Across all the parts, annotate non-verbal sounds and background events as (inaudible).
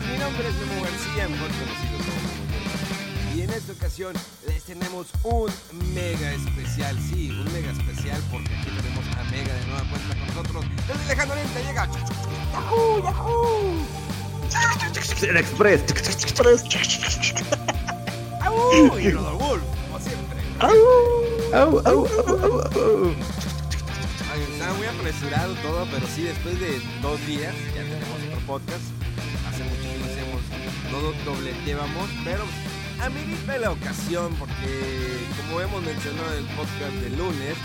Mi nombre es Memo García, mejor conocido como. Y en esta ocasión les tenemos un mega especial, sí, un mega especial porque aquí tenemos a Mega de nueva cuenta con nosotros. Desde Lejano Oriente llega Yahoo, Yahoo. El Express. ¡Au! Y Rodolfo Wolf, como siempre. Au, au, au, au, au. Ay, Estaba muy apresurado todo, pero sí, después de dos días ya tenemos otro podcast. Hace mucho no dobleteábamos, pero amerita la ocasión porque, como hemos mencionado en el podcast de lunes,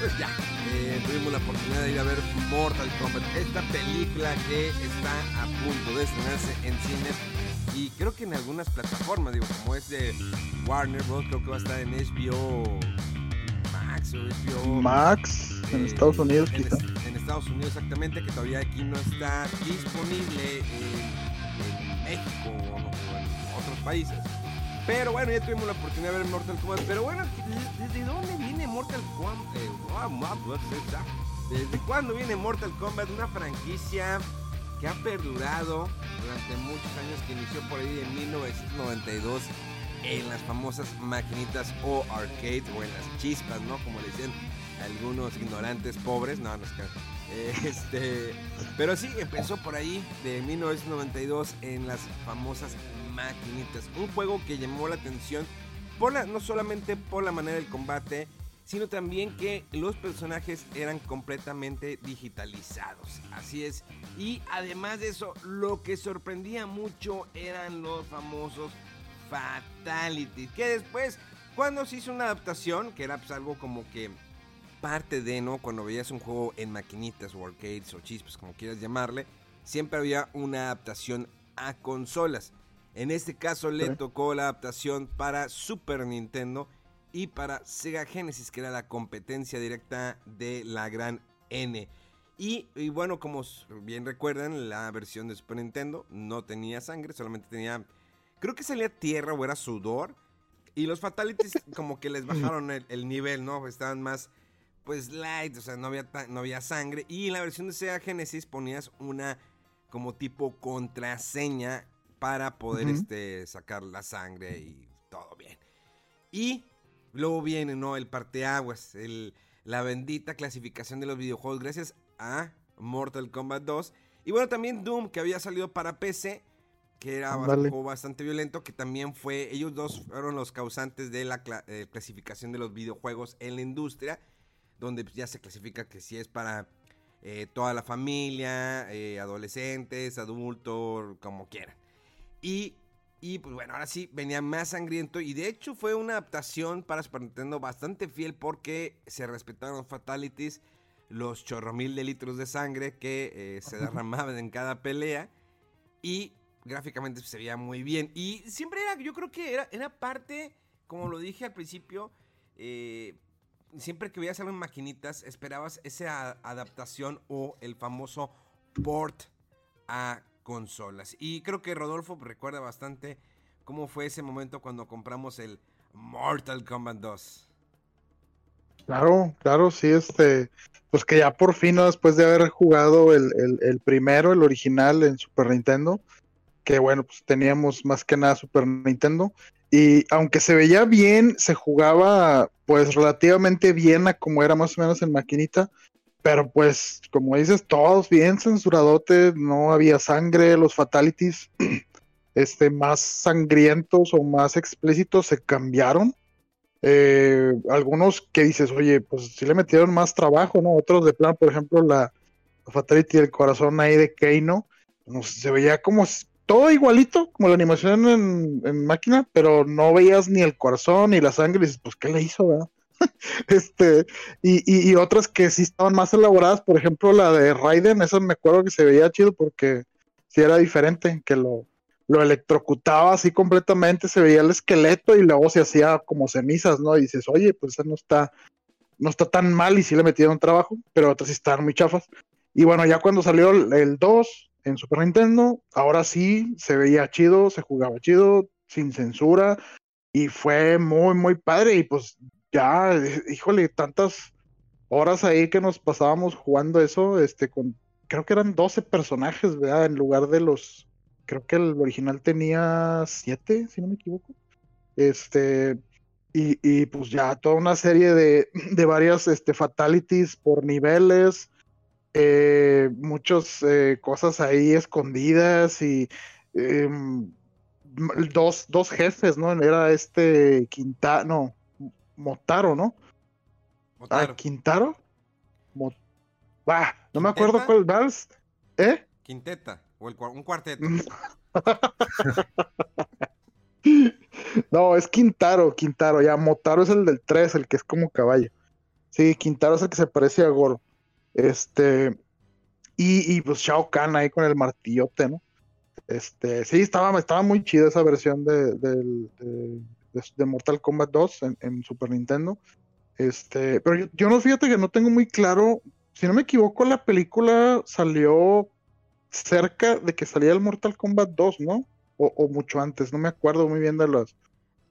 pues ya, eh, tuvimos la oportunidad de ir a ver Mortal Kombat, esta película que está a punto de estrenarse en cines y creo que en algunas plataformas, digo, como es de Warner Bros., creo que va a estar en HBO Max o HBO Max en eh, Estados Unidos en, quizá. en Estados Unidos exactamente, que todavía aquí no está disponible en México o, en otros países. Pero bueno, ya tuvimos la oportunidad de ver Mortal Kombat. Pero bueno, ¿desde, dónde viene Mortal Kombat? Eh. ¿Desde cuándo viene Mortal Kombat? Una franquicia que ha perdurado durante muchos años, que inició por ahí en 1992 en las famosas maquinitas o arcade o en las chispas, ¿no? Como le decían algunos ignorantes pobres, no, no es que... (laughs) Este, pero sí, empezó por ahí de 1992 en las famosas maquinitas. Un juego que llamó la atención por la, no solamente por la manera del combate, sino también que los personajes eran completamente digitalizados. Así es. Y además de eso, lo que sorprendía mucho eran los famosos Fatality. Que después, cuando se hizo una adaptación, que era pues algo como que parte de, ¿no? Cuando veías un juego en maquinitas o arcades o chispas, como quieras llamarle, siempre había una adaptación a consolas. En este caso le tocó la adaptación para Super Nintendo y para Sega Genesis, que era la competencia directa de la gran N. Y, y bueno, como bien recuerdan, la versión de Super Nintendo no tenía sangre, solamente tenía, creo que salía tierra o era sudor. Y los Fatalities (laughs) como que les bajaron el, el nivel, ¿no? Estaban más, pues, light, o sea, no había, no había sangre. Y en la versión de Sega Genesis ponías una como tipo contraseña para poder este, sacar la sangre y todo bien. Y luego viene, ¿no? El parteaguas, el, la bendita clasificación de los videojuegos gracias a Mortal Kombat 2. Y bueno, también Doom, que había salido para PC, que era juego bastante violento, que también fue, ellos dos fueron los causantes de la eh, clasificación de los videojuegos en la industria, donde pues, ya se clasifica que si es para eh, toda la familia, eh, adolescentes, adultos, como quieran. Y, y, pues bueno, ahora sí venía más sangriento. Y de hecho fue una adaptación para Super Nintendo bastante fiel porque se respetaron los fatalities, los chorromil de litros de sangre que eh, se derramaban en cada pelea. Y gráficamente se veía muy bien. Y siempre era, yo creo que era, era parte, como lo dije al principio, eh, siempre que veías algo en maquinitas, esperabas esa adaptación o el famoso port a consolas. Y creo que Rodolfo recuerda bastante cómo fue ese momento cuando compramos el Mortal Kombat 2. Claro, claro, sí, este, pues que ya por fin, ¿no? después de haber jugado el, el- el primero, el original en Super Nintendo, que bueno, pues teníamos más que nada Super Nintendo, y aunque se veía bien, se jugaba pues relativamente bien a como era más o menos en maquinita, pero pues como dices, todos bien censuradotes, no había sangre, los fatalities, (clears throat) este, más sangrientos o más explícitos se cambiaron eh, algunos que dices, oye, pues sí le metieron más trabajo, ¿no? Otros de plan, por ejemplo, la, Fatality del corazón ahí de Keino, no, se veía como todo igualito, como la animación en, máquina, pero no veías ni el corazón ni la sangre, y dices, pues, ¿qué le hizo, verdad? (laughs) este, y, y, otras que sí estaban más elaboradas, por ejemplo, la de Raiden, esa me acuerdo que se veía chido porque sí era diferente, que lo, lo electrocutaba así completamente, se veía el esqueleto y luego se hacía como cenizas, ¿no? Y dices, oye, pues eso no está, no está tan mal y sí le metieron trabajo, pero otras sí estaban muy chafas. Y bueno, ya cuando salió el 2 en Super Nintendo, ahora sí se veía chido, se jugaba chido, sin censura, y fue muy, muy padre. Y pues ya, (laughs) híjole, tantas horas ahí que nos pasábamos jugando eso, este, con, creo que eran 12 personajes, ¿verdad? En lugar de los creo que el original tenía siete, si no me equivoco. Este, y, pues ya toda una serie de, de varias este, fatalities por niveles, eh, muchas eh, cosas ahí escondidas y em, dos, dos jefes, ¿no? Era este Quintaro, no, Motaro, ¿no? Ah, ¿Quintaro? no me acuerdo cuál, ¿vas? ¿Eh? Quinteta un cuarteto. (laughs) no, es Quintaro, Quintaro. Ya, Motaro es el del 3, el que es como caballo. Sí, Quintaro es el que se parece a Goro. Este. Y, y pues Shao Kahn ahí con el martillote, ¿no? Este, sí, estaba, estaba muy chida esa versión de, de, Mortal Kombat 2 en, Super Nintendo. Este, pero yo, no fíjate que no tengo muy claro. Si no me equivoco, la película salió cerca de que salía el Mortal Kombat 2, ¿no? O, mucho antes, no me acuerdo muy bien de, los,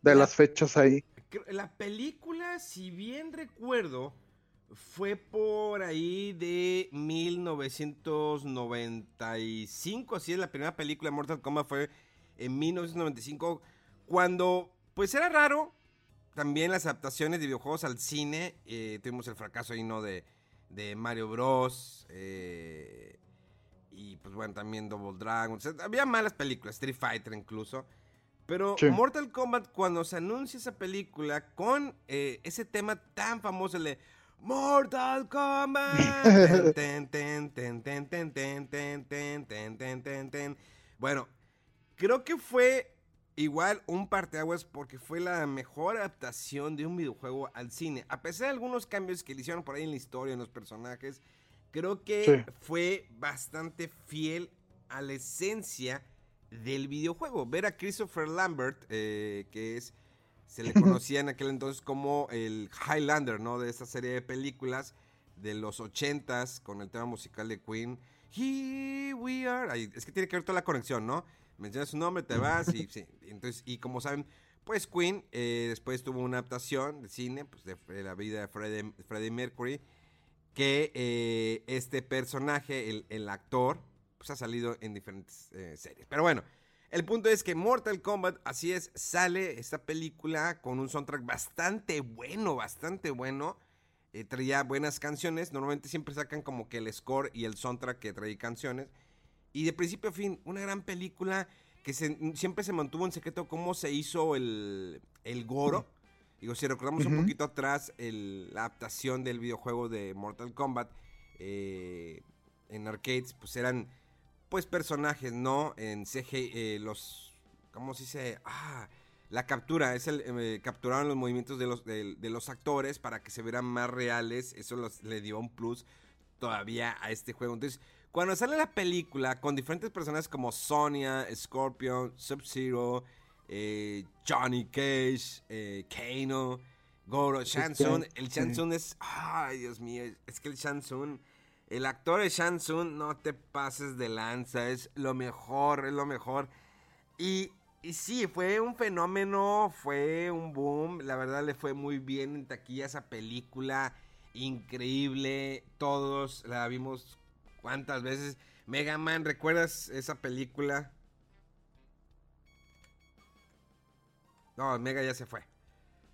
de las fechas ahí. La película, si bien recuerdo, fue por ahí de 1995, así es, la primera película de Mortal Kombat fue en 1995, cuando pues era raro también las adaptaciones de videojuegos al cine, eh, tuvimos el fracaso ahí, ¿no? De, de Mario Bros. Eh, y pues bueno, también Double Dragon. había malas películas, Street Fighter incluso. Pero Mortal Kombat, cuando se anuncia esa película con eh, ese tema tan famoso, el de Mortal Kombat. bueno, creo que fue igual un parteaguas porque fue la mejor adaptación de un videojuego al cine. A pesar de algunos cambios que le hicieron por ahí en la historia, en los personajes creo que fue bastante fiel a la esencia del videojuego. Ver a Christopher Lambert, eh, que es se le (laughs) conocía en aquel entonces como el Highlander, ¿no? De esta serie de películas de los ochentas con el tema musical de Queen. Here we are. es que tiene que ver toda la conexión, ¿no? Mencionas su nombre, te vas y (laughs) sí. Entonces, y como saben, pues Queen eh, después tuvo una adaptación de cine, pues de, la vida de Freddie Mercury que eh, este personaje, el, actor, pues ha salido en diferentes eh, series. Pero bueno, el punto es que Mortal Kombat, así es, sale esta película con un soundtrack bastante bueno, bastante bueno. Eh, traía buenas canciones. Normalmente siempre sacan como que el score y el soundtrack que trae canciones. Y de principio a fin, una gran película que siempre se mantuvo en secreto cómo se hizo el, el Goro. Digo, si recordamos un poquito atrás la adaptación del videojuego de Mortal Kombat eh, en arcades, pues eran pues personajes, ¿no? En CG, eh, los, ¿cómo se dice? Ah, la captura, es el, eh, capturaron los movimientos de los, de, los actores para que se vieran más reales, eso le dio un plus todavía a este juego. Entonces, cuando sale la película con diferentes personajes como Sonya, Scorpion, Sub-Zero, eh, Johnny Cage, eh, Kano, Goro, Shansun. El Shansun es. Ay, Dios mío. Es que el Shansun. El actor de Shansun, no te pases de lanza. Es lo mejor, es lo mejor. Y, y sí, fue un fenómeno, fue un boom. La verdad le fue muy bien en taquilla esa película. Increíble. Todos la vimos cuántas veces. Mega Man, ¿recuerdas esa película? No, Mega ya se fue.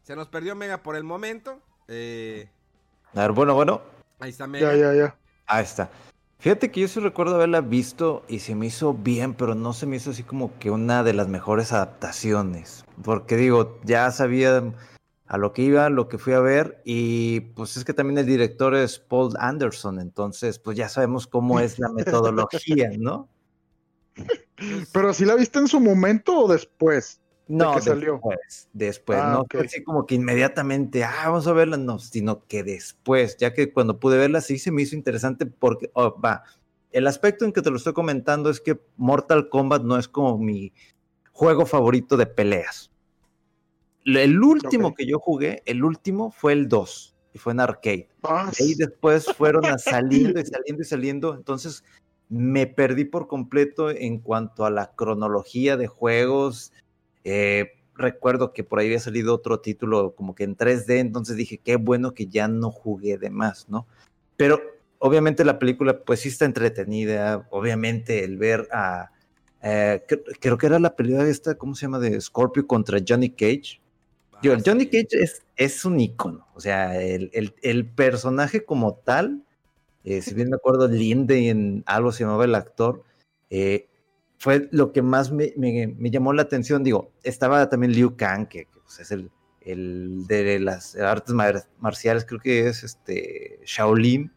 Se nos perdió Mega por el momento. Eh... A ver, bueno, bueno. Ahí está Mega. Ya, ya, ya. Ahí está. Fíjate que yo sí recuerdo haberla visto y se me hizo bien, pero no se me hizo así como que una de las mejores adaptaciones. Porque digo, ya sabía a lo que iba, lo que fui a ver, y pues es que también el director es Paul Anderson, entonces pues ya sabemos cómo es la metodología, ¿no? (laughs) Pero si la viste en su momento o después. No, que salió? después, después, Ah, no ok. fue así como que inmediatamente, ah, vamos a verla, no, sino que después, ya que cuando pude verla sí se me hizo interesante porque, oh, va, el aspecto en que te lo estoy comentando es que Mortal Kombat no es como mi juego favorito de peleas. El último que yo jugué, el último fue el 2, y fue en arcade. Ah, ahí después fueron a (laughs) saliendo y saliendo y saliendo. Entonces me perdí por completo en cuanto a la cronología de juegos. Eh, recuerdo que por ahí había salido otro título como que en 3D, entonces dije, qué bueno que ya no jugué de más, ¿no? Pero obviamente la película pues sí está entretenida, obviamente el ver a... eh, cre- creo que era la pelea esta, ¿cómo se llama? De Scorpio contra Johnny Cage. Ah, Johnny sí. Cage es, es un ícono, o sea, el, el- el personaje como tal, eh, si bien me acuerdo, Linde en algo se llamaba el actor, eh, fue lo que más me, me- me llamó la atención. Digo, estaba también Liu Kang, que, que, pues, es el, el de las artes mar- marciales, creo que es este Shaolin,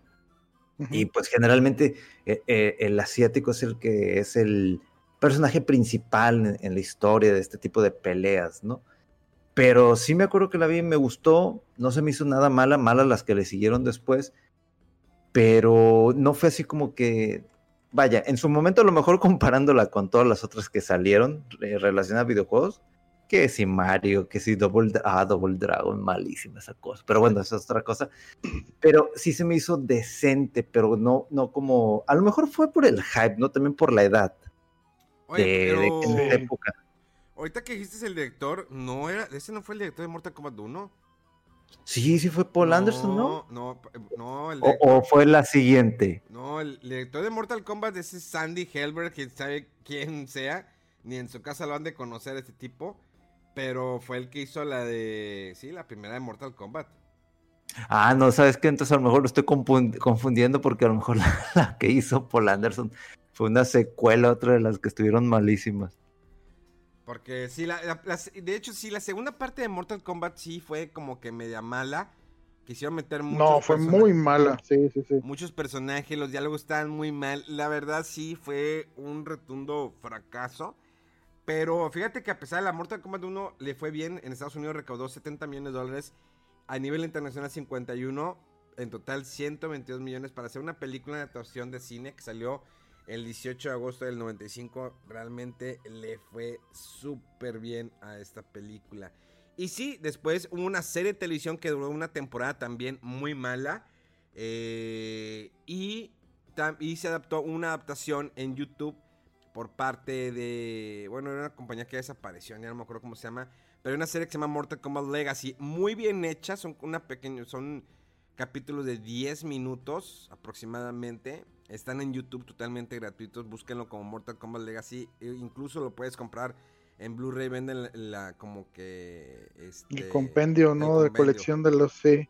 y pues generalmente eh, eh, el asiático es el que es el personaje principal en, en la historia de este tipo de peleas, ¿no? Pero sí me acuerdo que la vi me gustó, no se me hizo nada mala, mala las que le siguieron después, pero no fue así como que, vaya, en su momento a lo mejor comparándola con todas las otras que salieron eh, relacionadas a videojuegos, que si Mario, que si Double, ah, Double Dragon, malísima esa cosa, pero bueno, esa es otra cosa. Pero sí se me hizo decente, pero no, no como, a lo mejor fue por el hype, ¿no? También por la edad Oye, de, pero época. ahorita que dijiste el director, no era, ese no fue el director de Mortal Kombat 1. Sí, sí fue Paul Anderson, ¿no? No, no, el O, fue la siguiente. no, el director de Mortal Kombat ese es Sandy Helberg, quién sabe quién sea, ni en su casa lo han de conocer este tipo, pero fue el que hizo la de, sí, la primera de Mortal Kombat. Ah, no, ¿sabes qué? Entonces a lo mejor lo estoy confundiendo porque a lo mejor (laughs) la, la que hizo Paul Anderson fue una secuela, otra de las que estuvieron malísimas. Porque sí, la, la- la- de hecho, sí, la segunda parte de Mortal Kombat sí fue como que media mala. Quisieron meter muchos No, fue muy mala. Sí, sí, sí. Muchos personajes, los diálogos estaban muy mal. La verdad sí fue un rotundo fracaso. Pero fíjate que a pesar de la Mortal Kombat 1 le fue bien. En Estados Unidos recaudó 70 millones de dólares. A nivel internacional 51. En total 122 millones para hacer una película de adaptación de cine que salió el 18 de agosto del 95. Realmente le fue súper bien a esta película. Y sí, después hubo una serie de televisión que duró una temporada también muy mala. eh, y, y se adaptó una adaptación en YouTube por parte de. Bueno, era una compañía que desapareció, ya no me acuerdo cómo se llama. Pero una serie que se llama Mortal Kombat Legacy. Muy bien hecha. Son una pequeña. Son capítulos de 10 minutos aproximadamente. Están en YouTube totalmente gratuitos. Búsquenlo como Mortal Kombat Legacy. E incluso lo puedes comprar en Blu-ray. Venden la, la- como que. Este, El compendio, el ¿no? De colección de los, sí.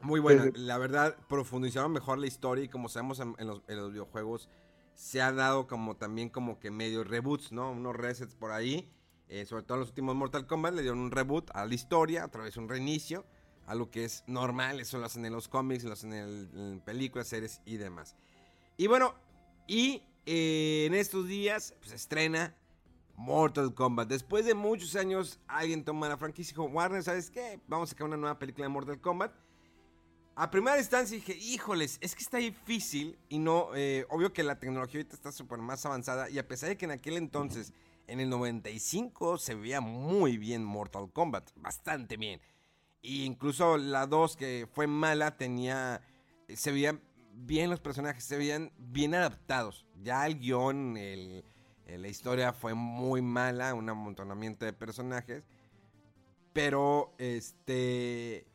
Muy buena. Sí. La verdad, profundizaron mejor la historia y como sabemos en, en los, en los videojuegos, se ha dado como también como que medio reboots, ¿no? Unos resets por ahí. Eh, sobre todo en los últimos Mortal Kombat le dieron un reboot a la historia, otra vez un reinicio. Algo que es normal, eso lo hacen en los cómics, lo hacen en, el- en películas, series y demás. Y bueno, y eh, en estos días pues, se estrena Mortal Kombat. Después de muchos años, alguien toma la franquicia y dijo, Warner, ¿sabes qué? Vamos a sacar una nueva película de Mortal Kombat. A primera instancia dije, híjoles, es que está difícil y no, eh, obvio que la tecnología ahorita está súper más avanzada y a pesar de que en aquel entonces, en el 95, se veía muy bien Mortal Kombat, bastante bien. Y incluso la 2 que fue mala tenía, se veían bien los personajes, se veían bien adaptados. Ya el guion, el- eh, la historia fue muy mala, un amontonamiento de personajes. Pero, este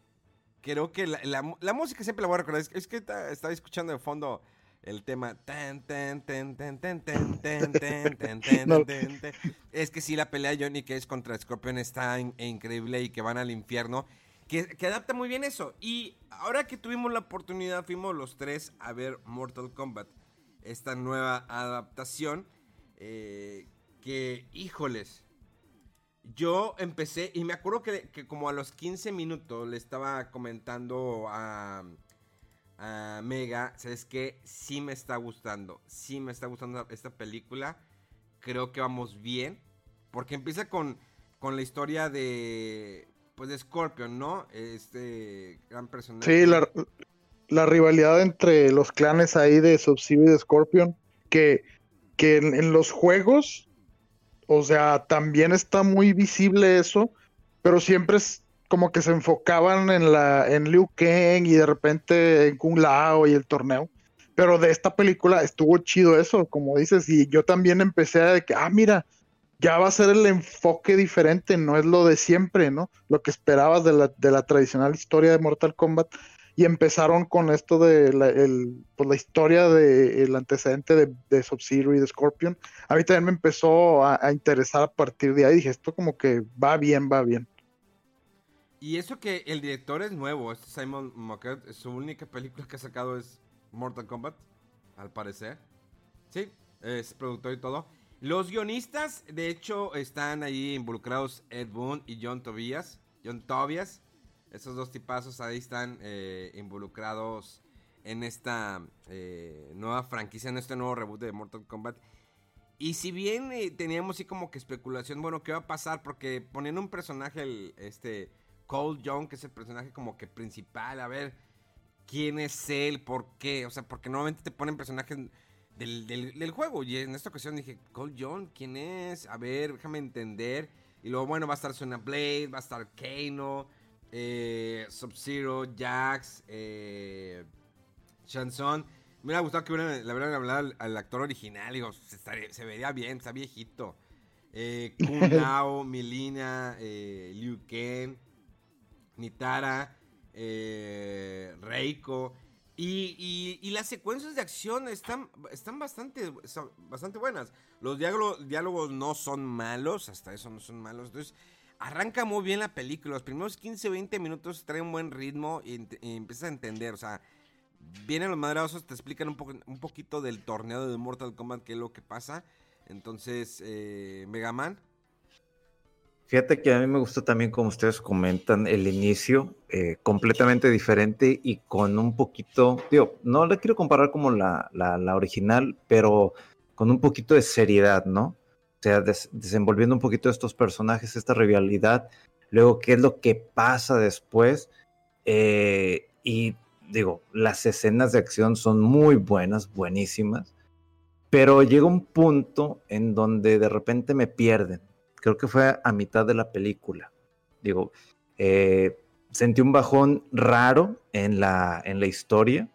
creo que la, la- la música siempre la voy a recordar. Es, es que ta- estaba escuchando de fondo el tema. tan, tan, tan, tan, tan, tan, tan, tan, tan, tan, No. tan, tan. Es que sí, la pelea de Johnny Cage contra Scorpion está in- increíble y que van al infierno. Que, que adapta muy bien eso. Y ahora que tuvimos la oportunidad, fuimos los tres a ver Mortal Kombat. Esta nueva adaptación. eh, que, híjoles. Yo empecé, y me acuerdo que, que como a los 15 minutos le estaba comentando a, a Mega, ¿sabes qué? Sí me está gustando, sí me está gustando esta película. Creo que vamos bien, porque empieza con, con la historia de, pues de Scorpion, ¿no? Este gran personaje. Sí, la, rivalidad entre los clanes ahí de Sub-Zero y de Scorpion, que, que en, en los juegos, o sea, también está muy visible eso, pero siempre es como que se enfocaban en la en Liu Kang y de repente en Kung Lao y el torneo. Pero de esta película estuvo chido eso, como dices, y yo también empecé a de que, ah, mira, ya va a ser el enfoque diferente, no es lo de siempre, ¿no? Lo que esperabas de la, de la tradicional historia de Mortal Kombat. Y empezaron con esto de la, el, pues la historia del antecedente de, de Sub-Zero y de Scorpion. A mí también me empezó a, a interesar a partir de ahí. Dije, esto como que va bien, va bien. Y eso que el director es nuevo, este Simon Moquet, su única película que ha sacado es Mortal Kombat, al parecer. Sí, es productor y todo. Los guionistas, de hecho, están ahí involucrados Ed Boon y John Tobias. John Tobias. Esos dos tipazos ahí están eh, involucrados en esta eh, nueva franquicia, en este nuevo reboot de Mortal Kombat. Y si bien eh, teníamos así como que especulación, bueno, ¿qué va a pasar? Porque poniendo un personaje, este Cole Young, que es el personaje como que principal, a ver quién es él, por qué, o sea, porque normalmente te ponen personajes del, del, del, juego. Y en esta ocasión dije, Cole John, ¿quién es? A ver, déjame entender. Y luego, bueno, va a estar Sona Blade, va a estar Kano, eh, Sub-Zero, Jax, eh, Shanson. Me hubiera gustado que hubieran, le hubieran hablado al, actor original. Digo, se, se, vería bien, está viejito. Eh, (laughs) Kun Nao, Milina, eh, Liu Kang, Nitara, eh, Reiko. Y, y, y, las secuencias de acción están, están bastante, bastante buenas. Los diálogos, diálogos no son malos, hasta eso no son malos. Entonces, arranca muy bien la película. Los primeros 15, 20 minutos trae un buen ritmo y, empiezas a entender. O sea, vienen los madrazos, te explican un, poco, un poquito del torneo de Mortal Kombat, qué es lo que pasa. Entonces, eh, Mega Man. Fíjate que a mí me gusta también, como ustedes comentan, el inicio eh, completamente diferente y con un poquito, digo, no le quiero comparar como la, la, la original, pero con un poquito de seriedad, ¿no? O sea, des, desenvolviendo un poquito estos personajes, esta rivalidad, luego qué es lo que pasa después. Eh, y digo, las escenas de acción son muy buenas, buenísimas, pero llega un punto en donde de repente me pierden creo que fue a mitad de la película. Digo, eh, sentí un bajón raro en la, en la historia,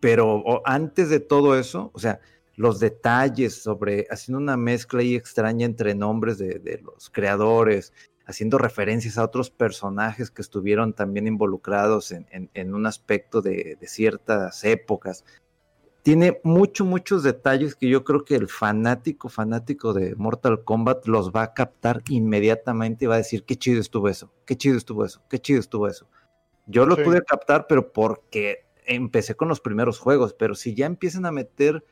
pero antes de todo eso, o sea, los detalles sobre haciendo una mezcla ahí extraña entre nombres de, de los creadores, haciendo referencias a otros personajes que estuvieron también involucrados en, en, en un aspecto de, de, ciertas épocas tiene muchos, muchos detalles que yo creo que el fanático, fanático de Mortal Kombat los va a captar inmediatamente y va a decir, qué chido estuvo eso, qué chido estuvo eso, qué chido estuvo eso. Yo lo sí. pude captar, pero porque empecé con los primeros juegos, pero si ya empiezan a meter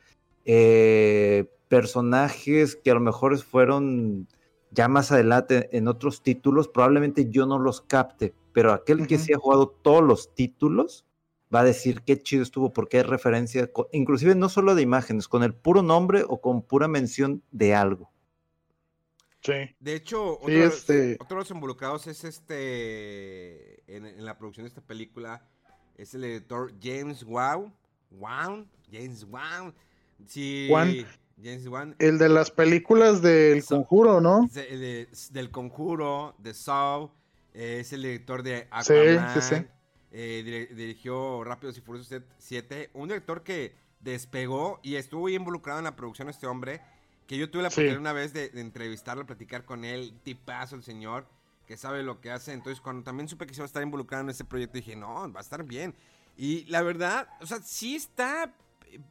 eh, personajes que a lo mejor fueron ya más adelante en otros títulos, probablemente yo no los capte, pero aquel uh -huh. que sí ha jugado todos los títulos, va a decir qué chido estuvo, porque hay referencia, inclusive no solo de imágenes, con el puro nombre o con pura mención de algo. Sí. De hecho, otro, sí, este... otro de los involucrados es este, en, en, la producción de esta película, es el editor James Wow. Wow, James Wow. Sí, Juan. James Wan. El de las películas del so, Conjuro, ¿no? De, de, del Conjuro, de Saw, eh, es el director de Aquaman. Sí, sí, sí. Eh, dirigió Rápidos y Furiosos 7, un director que despegó y estuvo involucrado en la producción de este hombre, que yo tuve la oportunidad sí. una vez de, de, entrevistarlo, platicar con él, tipazo el señor, que sabe lo que hace, entonces cuando también supe que se iba a estar involucrado en este proyecto, dije, no, va a estar bien, y la verdad, o sea, sí está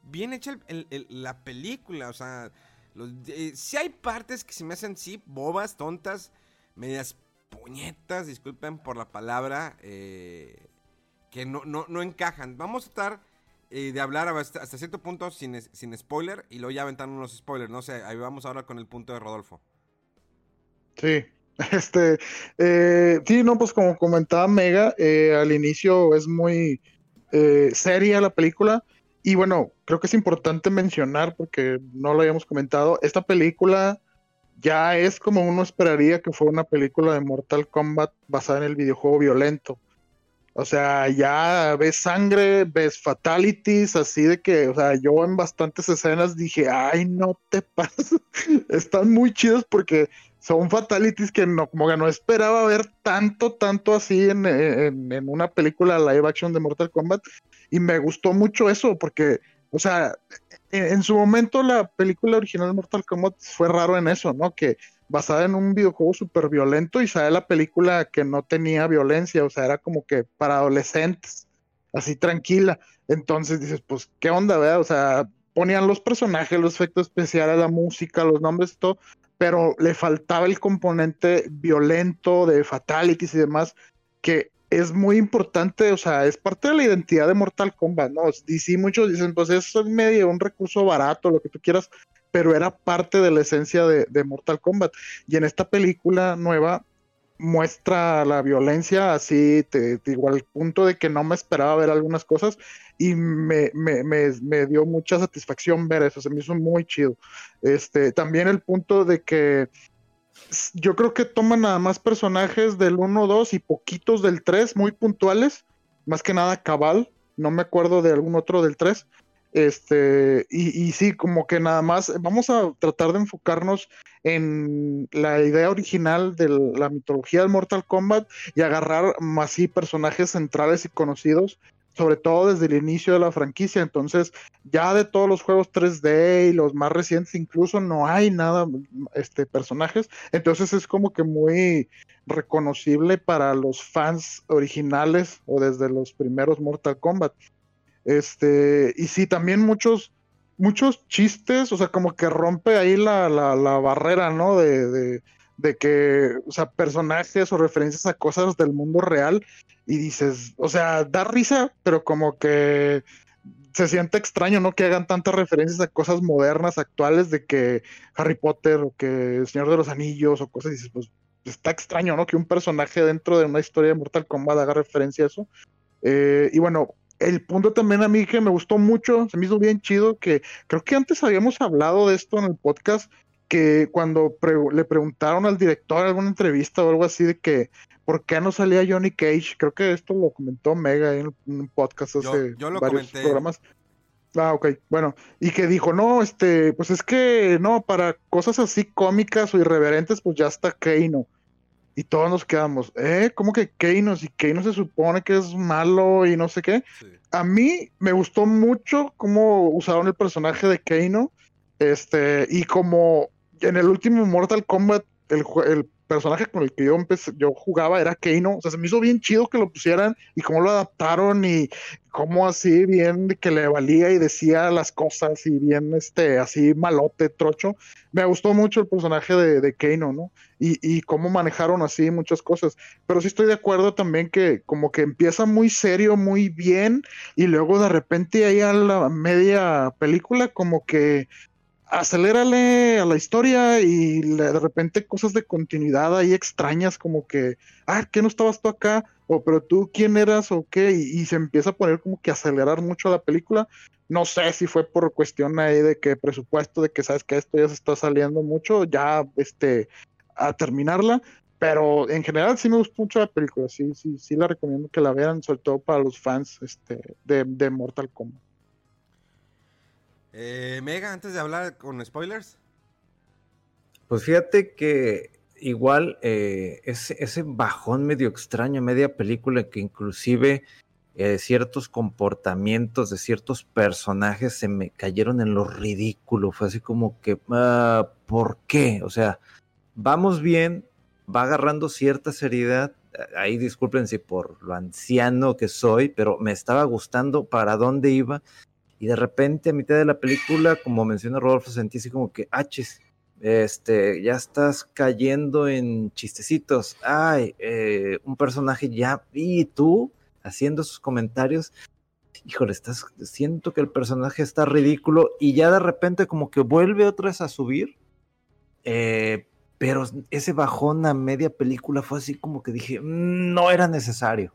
bien hecha el, el, el, la película, o sea, los, eh, sí hay partes que se me hacen, sí, bobas, tontas, medias puñetas, disculpen por la palabra, eh, que no, no, no encajan. Vamos a estar eh, de hablar hasta, cierto punto sin, sin spoiler y luego ya aventar unos spoilers. No sé, ahí vamos ahora con el punto de Rodolfo. Sí, (laughs) Este, eh, sí, no, pues como comentaba Mega, eh, al inicio es muy eh, seria la película. Y bueno, creo que es importante mencionar, porque no lo habíamos comentado, esta película ya es como uno esperaría que fue una película de Mortal Kombat basada en el videojuego violento. O sea, ya ves sangre, ves fatalities, así de que, o sea, yo en bastantes escenas dije, ay, no te (laughs) pases. Están muy chidos porque son fatalities que no, como que no esperaba ver tanto, tanto así en, en, una película live action de Mortal Kombat. Y me gustó mucho eso porque, o sea, en, en su momento la película original de Mortal Kombat fue raro en eso, ¿no? Que basada en un videojuego súper violento y sale la película que no tenía violencia, o sea, era como que para adolescentes, así tranquila. Entonces dices, pues, ¿qué onda, verdad? O sea, ponían los personajes, los efectos especiales, la música, los nombres todo, pero le faltaba el componente violento de fatalities y demás, que es muy importante, o sea, es parte de la identidad de Mortal Kombat, ¿no? DC muchos dicen, pues es medio un recurso barato, lo que tú quieras, pero era parte de la esencia de, Mortal Kombat. Y en esta película nueva muestra la violencia así, te, digo, al punto de que no me esperaba ver algunas cosas y me, me, dio mucha satisfacción ver eso, se me hizo muy chido. Este, también el punto de que yo creo que toman nada más personajes del 1, 2 y poquitos del 3, muy puntuales, más que nada Cabal, no me acuerdo de algún otro del 3, este, y, sí, como que nada más vamos a tratar de enfocarnos en la idea original de la mitología del Mortal Kombat y agarrar más así personajes centrales y conocidos, sobre todo desde el inicio de la franquicia. Entonces, ya de todos los juegos 3D y los más recientes, incluso no hay nada, este, personajes. Entonces es como que muy reconocible para los fans originales o desde los primeros Mortal Kombat. Este, y sí, también muchos, muchos chistes, o sea, como que rompe ahí la, la, la barrera, ¿no? De, de, de, que, o sea, personajes o referencias a cosas del mundo real y dices, o sea, da risa, pero como que se siente extraño, ¿no? Que hagan tantas referencias a cosas modernas, actuales, de que Harry Potter o que El Señor de los Anillos o cosas, dices, pues está extraño, ¿no? Que un personaje dentro de una historia de Mortal Kombat haga referencia a eso. Eh, y bueno, el punto también a mí que me gustó mucho, se me hizo bien chido, que creo que antes habíamos hablado de esto en el podcast, que cuando le preguntaron al director en alguna entrevista o algo así de que por qué no salía Johnny Cage, creo que esto lo comentó Mega en un podcast hace varios programas. Ah, ok, bueno, y que dijo, no, este, pues es que no, para cosas así cómicas o irreverentes, pues ya está Keino. Y todos nos quedamos, ¿eh? ¿Cómo que Keino? Si Keino se supone que es malo y no sé qué. A mí me gustó mucho cómo usaron el personaje de Keino. Este, y como en el último Mortal Kombat, el, el personaje con el que yo yo jugaba era Keino, o sea, se me hizo bien chido que lo pusieran y cómo lo adaptaron y cómo así bien que le valía y decía las cosas y bien este así malote, trocho. Me gustó mucho el personaje de, de ¿no? Y, y cómo manejaron así muchas cosas. Pero sí estoy de acuerdo también que como que empieza muy serio, muy bien, y luego de repente ahí a la media película como que acelérale a la historia y de repente cosas de continuidad ahí extrañas como que, ah, ¿qué no estabas tú acá? O pero tú quién eras o qué? Y, se empieza a poner como que acelerar mucho la película. No sé si fue por cuestión ahí de que presupuesto, de que sabes que esto ya se está saliendo mucho, ya este, a terminarla. Pero en general sí me gustó mucho la película, sí, sí, sí la recomiendo que la vean, sobre todo para los fans este, de, de Mortal Kombat. Eh, Mega, antes de hablar con spoilers. Pues fíjate que igual eh, ese, bajón medio extraño, media película, que inclusive eh, ciertos comportamientos de ciertos personajes se me cayeron en lo ridículo. Fue así como que, uh, ¿por qué? O sea, vamos bien, va agarrando cierta seriedad. Ahí disculpen si por lo anciano que soy, pero me estaba gustando para dónde iba y de repente a mitad de la película, como menciona Rodolfo, sentí así como que, haches, este, ya estás cayendo en chistecitos, ay, eh, un personaje ya, y tú haciendo sus comentarios, híjole, estás, siento que el personaje está ridículo y ya de repente como que vuelve otra vez a subir, eh, pero ese bajón a media película fue así como que dije, "Mm, no era necesario.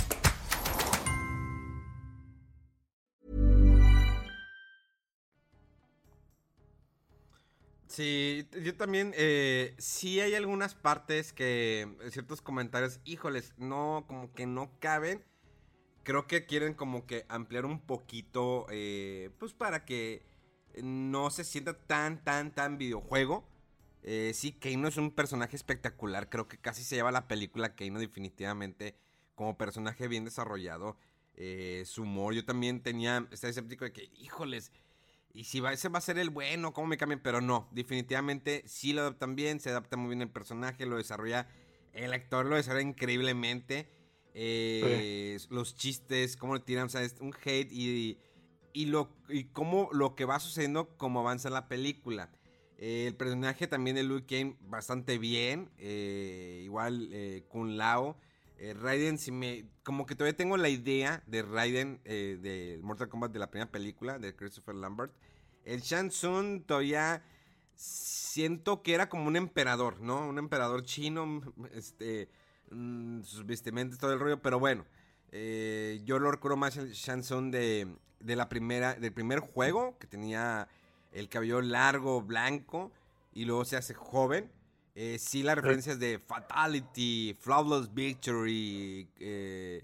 Sí, yo también, eh, sí hay algunas partes que, eh, ciertos comentarios, híjoles, no, como que no caben. Creo que quieren como que ampliar un poquito, eh, pues para que no se sienta tan, tan, tan videojuego. Eh, sí, Keino es un personaje espectacular, creo que casi se lleva la película Keino definitivamente como personaje bien desarrollado. Eh, su humor, yo también tenía, estaba escéptico de que, híjoles, y si va, ese va a ser el bueno, ¿cómo me cambian? Pero no, definitivamente sí lo adaptan bien, se adapta muy bien el personaje, lo desarrolla, el actor lo desarrolla increíblemente. Eh, Los chistes, cómo le tiran, o sea, es un hate y, y, lo, y cómo lo que va sucediendo, cómo avanza la película. Eh, el personaje también de Luke Kane bastante bien, eh, igual eh, Kun Lao. Eh, Raiden, si me, como que todavía tengo la idea de Raiden eh, de Mortal Kombat de la primera película de Christopher Lambert. El Shang Tsung todavía siento que era como un emperador, ¿no? Un emperador chino, (laughs) este, mm, sus vestimentas, todo el rollo, pero bueno. eh, yo lo recuerdo más el Shang Tsung de, de la primera, del primer juego, que tenía el cabello largo, blanco, y luego se hace joven. Eh, sí, las referencias de Fatality, Flawless Victory, eh,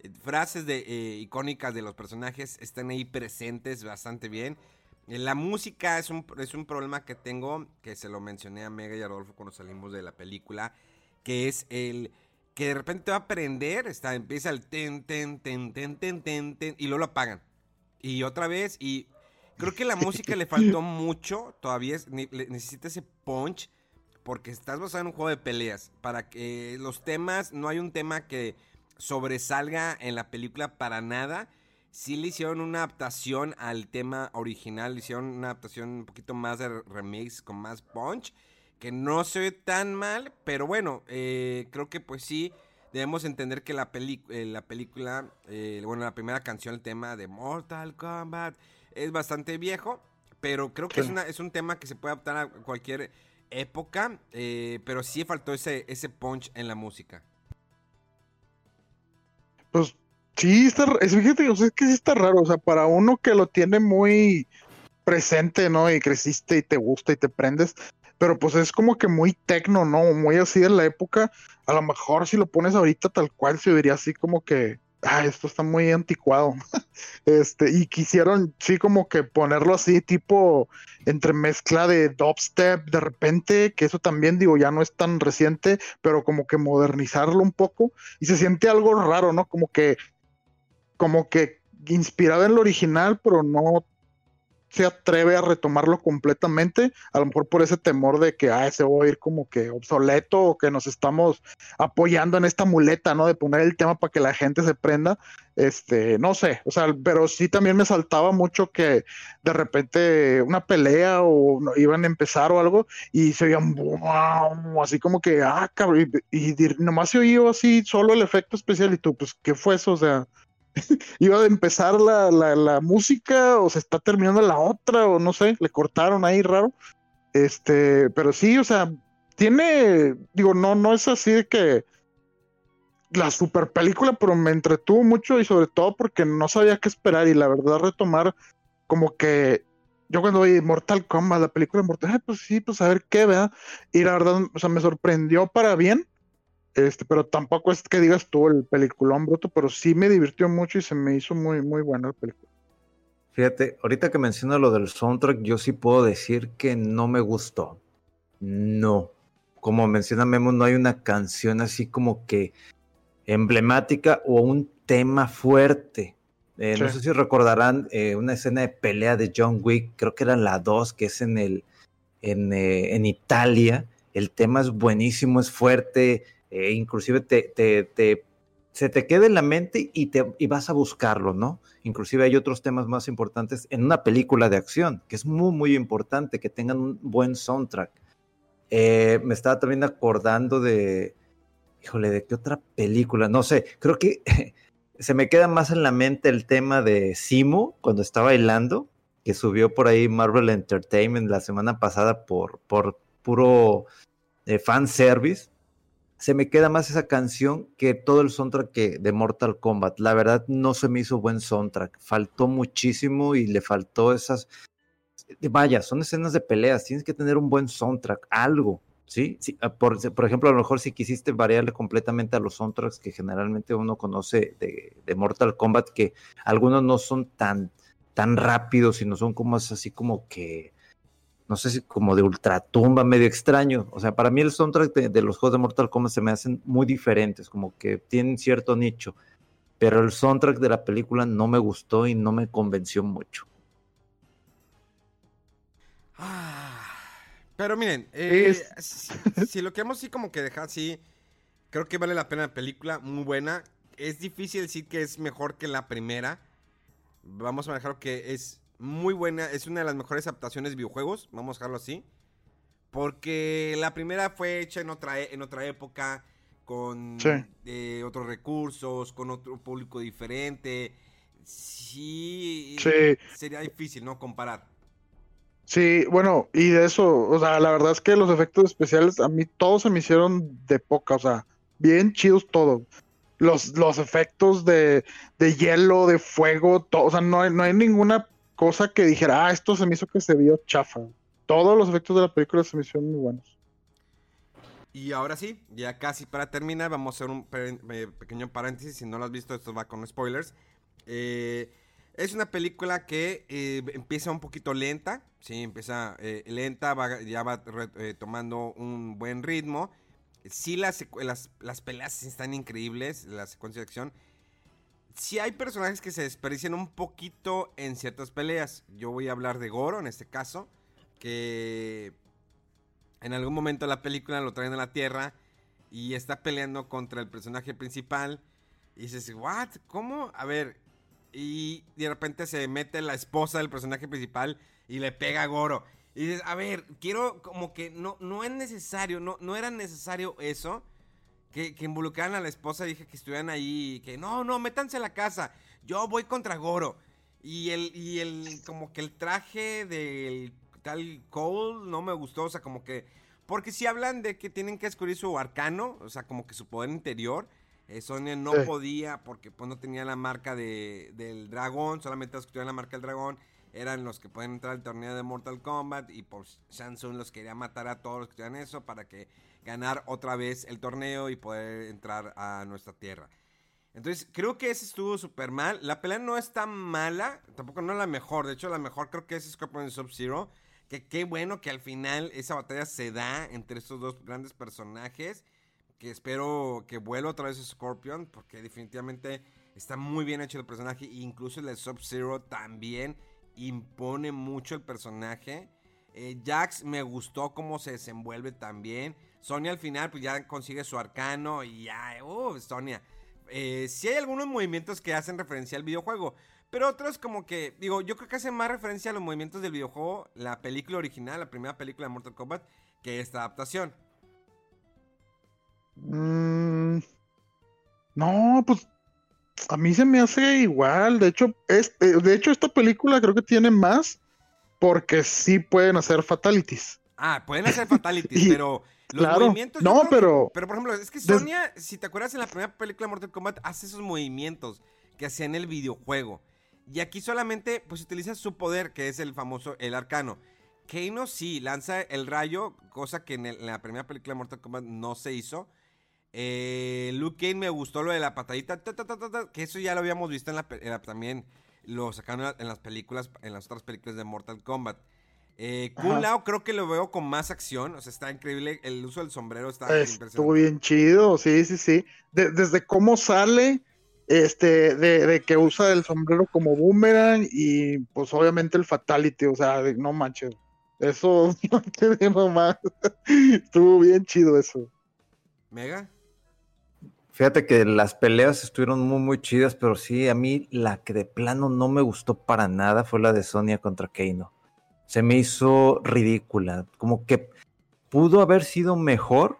eh, frases de, eh, icónicas de los personajes están ahí presentes bastante bien. Eh, La música es un, es un problema que tengo, que se lo mencioné a Mega y a Rodolfo cuando salimos de la película, que es el que de repente te va a aprender, está, empieza el ten, ten, ten, ten, ten, ten, ten, y luego lo apagan. Y otra vez, y creo que la música le faltó (laughs) mucho, todavía es- necesita ese punch, porque estás basado en un juego de peleas. Para que los temas, no hay un tema que sobresalga en la película para nada. Sí le hicieron una adaptación al tema original, le hicieron una adaptación un poquito más de remix, con más punch, que no se ve tan mal, pero bueno, eh, creo que pues sí, debemos entender que la, eh, la película, eh, bueno, la primera canción, el tema de Mortal Kombat, es bastante viejo, pero creo que es, una, es un tema que se puede adaptar a cualquier época, eh, pero sí faltó ese, ese punch en la música. Pues sí, está, es, fíjate, o sea, es que sí está raro, o sea, para uno que lo tiene muy presente, ¿no? Y creciste y te gusta y te prendes, pero pues es como que muy tecno, ¿no? Muy así de la época, a lo mejor si lo pones ahorita tal cual se vería así como que, ah, esto está muy anticuado, (laughs) este, y quisieron, sí, como que ponerlo así, tipo, entre mezcla de dubstep de repente, que eso también, digo, ya no es tan reciente, pero como que modernizarlo un poco, y se siente algo raro, ¿no? Como que, como que inspirado en lo original, pero no se atreve a retomarlo completamente, a lo mejor por ese temor de que ah, se va a ir como que obsoleto o que nos estamos apoyando en esta muleta, ¿no? De poner el tema para que la gente se prenda, este, no sé, o sea, pero sí también me saltaba mucho que de repente una pelea o iban a empezar o algo y se oían así como que, ah, cabrón, y, y nomás se oía así solo el efecto especial y tú, pues, ¿qué fue eso? O sea, (laughs) iba a empezar la, la, música o se está terminando la otra o no sé, le cortaron ahí raro. Este, pero sí, o sea, tiene, digo, no, no es así de que la super película, pero me entretuvo mucho y sobre todo porque no sabía qué esperar y la verdad retomar como que yo cuando vi Mortal Kombat, la película de Mortal, "Ay, pues sí, pues a ver qué, ¿verdad? Y la verdad, o sea, me sorprendió para bien, este, pero tampoco es que digas tú el peliculón bruto, pero sí me divirtió mucho y se me hizo muy, muy buena la película. Fíjate, ahorita que menciono lo del soundtrack, yo sí puedo decir que no me gustó. No. Como menciona Memo, no hay una canción así como que emblemática o un tema fuerte. Eh, No sé si recordarán eh, una escena de pelea de John Wick, creo que era la 2, que es en el en, eh, en Italia. el tema es buenísimo, es fuerte, eh, inclusive te, se te queda en la mente y, te, y vas a buscarlo, ¿no? Inclusive hay otros temas más importantes en una película de acción, que es muy, muy importante que tengan un buen soundtrack. Eh, me estaba también acordando de, híjole, ¿de qué otra película? No sé, creo que (laughs) se me queda más en la mente el tema de Simo cuando está bailando, que subió por ahí Marvel Entertainment la semana pasada por, por puro eh, fan service. Se me queda más esa canción que todo el soundtrack que, de Mortal Kombat. La verdad no se me hizo buen soundtrack. Faltó muchísimo y le faltó esas... Vaya, son escenas de peleas. Tienes que tener un buen soundtrack, algo. ¿sí? sí ah, por, ejemplo, a lo mejor si quisiste variarle completamente a los soundtracks que generalmente uno conoce de, de Mortal Kombat, que algunos no son tan, tan rápidos, sino son como así como que, no sé si como de ultratumba, medio extraño. O sea, para mí el soundtrack de, de, los juegos de Mortal Kombat se me hacen muy diferentes, como que tienen cierto nicho. Pero el soundtrack de la película no me gustó y no me convenció mucho. Ah pero miren, eh, si, lo queremos así como que dejar así, creo que vale la pena la película, muy buena. Es difícil decir que es mejor que la primera. Vamos a dejarlo que es muy buena, es una de las mejores adaptaciones de videojuegos, vamos a dejarlo así. Porque la primera fue hecha en otra, e, en otra época, con eh, otros recursos, con otro público diferente. Sí, sí, sería difícil, ¿no? Comparar. Sí, bueno, y de eso, o sea, la verdad es que los efectos especiales a mí todos se me hicieron de poca, o sea, bien chidos todos. Los, los efectos de, de hielo, de fuego, todo, o sea, no hay, no hay ninguna cosa que dijera, ah, esto se me hizo que se vio chafa. Todos los efectos de la película se me hicieron muy buenos. Y ahora sí, ya casi para terminar, vamos a hacer un eh, pequeño paréntesis. Si no lo has visto, esto va con spoilers. Eh, es una película que eh, empieza un poquito lenta, sí, empieza lenta, ya va tomando un buen ritmo. Sí, las, las, las, peleas están increíbles, la secuencia de acción. Sí hay personajes que se desperdician un poquito en ciertas peleas. Yo voy a hablar de Goro en este caso, que en algún momento la película lo traen a la Tierra y está peleando contra el personaje principal. Y dices, ¿what? ¿Cómo? A ver, y de repente se mete la esposa del personaje principal y le pega a Goro. Y dices, a ver, quiero como que no, no es necesario, no, no era necesario eso. Que, que involucraran a la esposa, dije que estuvieran ahí, que no, no, métanse a la casa, yo voy contra Goro. Y el, y el, como que el traje del tal Cole no me gustó, o sea, como que, porque si hablan de que tienen que descubrir su arcano, o sea, como que su poder interior, eh, Sonia no podía porque pues, no tenía la marca de, del dragón, solamente los que la marca del dragón eran los que pueden entrar al torneo de Mortal Kombat y pues Samsung los quería matar a todos los que tuvieran eso para que ganar otra vez el torneo y poder entrar a nuestra tierra. Entonces, creo que ese estuvo súper mal. La pelea no es tan mala, tampoco no es la mejor. De hecho, la mejor creo que es Scorpion Sub-Zero. Que qué bueno que al final esa batalla se da entre estos dos grandes personajes que espero que vuelva otra vez Scorpion, porque definitivamente está muy bien hecho el personaje, incluso el de Sub-Zero también impone mucho el personaje. Eh, Jax me gustó cómo se desenvuelve también. Sonia al final pues ya consigue su arcano y ya, uh, Sonia. Eh, sí hay algunos movimientos que hacen referencia al videojuego, pero otros como que, digo, yo creo que hacen más referencia a los movimientos del videojuego, la película original, la primera película de Mortal Kombat, que esta adaptación. Mm, no, pues a mí se me hace igual. De hecho, es, eh, de hecho, esta película creo que tiene más porque sí pueden hacer fatalities. Ah, pueden hacer fatalities, (laughs) pero los movimientos. No, pero. pero por ejemplo, es que Sonia, si te acuerdas en la primera película de Mortal Kombat, hace esos movimientos que hacía en el videojuego. Y aquí solamente pues utiliza su poder, que es el famoso, el arcano. Keino sí, lanza el rayo, cosa que en, la primera película de Mortal Kombat no se hizo. Eh, Luke Kane me gustó lo de la patadita, que eso ya lo habíamos visto en la, también lo sacaron en las películas, en las otras películas de Mortal Kombat. Eh, Kun Lao creo que lo veo con más acción, o sea, está increíble, el uso del sombrero está impresionante. Estuvo bien chido, sí, sí, sí. desde cómo sale, este, de, que usa el sombrero como boomerang y pues obviamente el fatality, o sea, no manches. Eso (laughs) no te digo más. Estuvo bien chido eso. ¿Mega? Fíjate que las peleas estuvieron muy, muy chidas, pero sí, a mí la que de plano no me gustó para nada fue la de Sonia contra Keino. Se me hizo ridícula, como que pudo haber sido mejor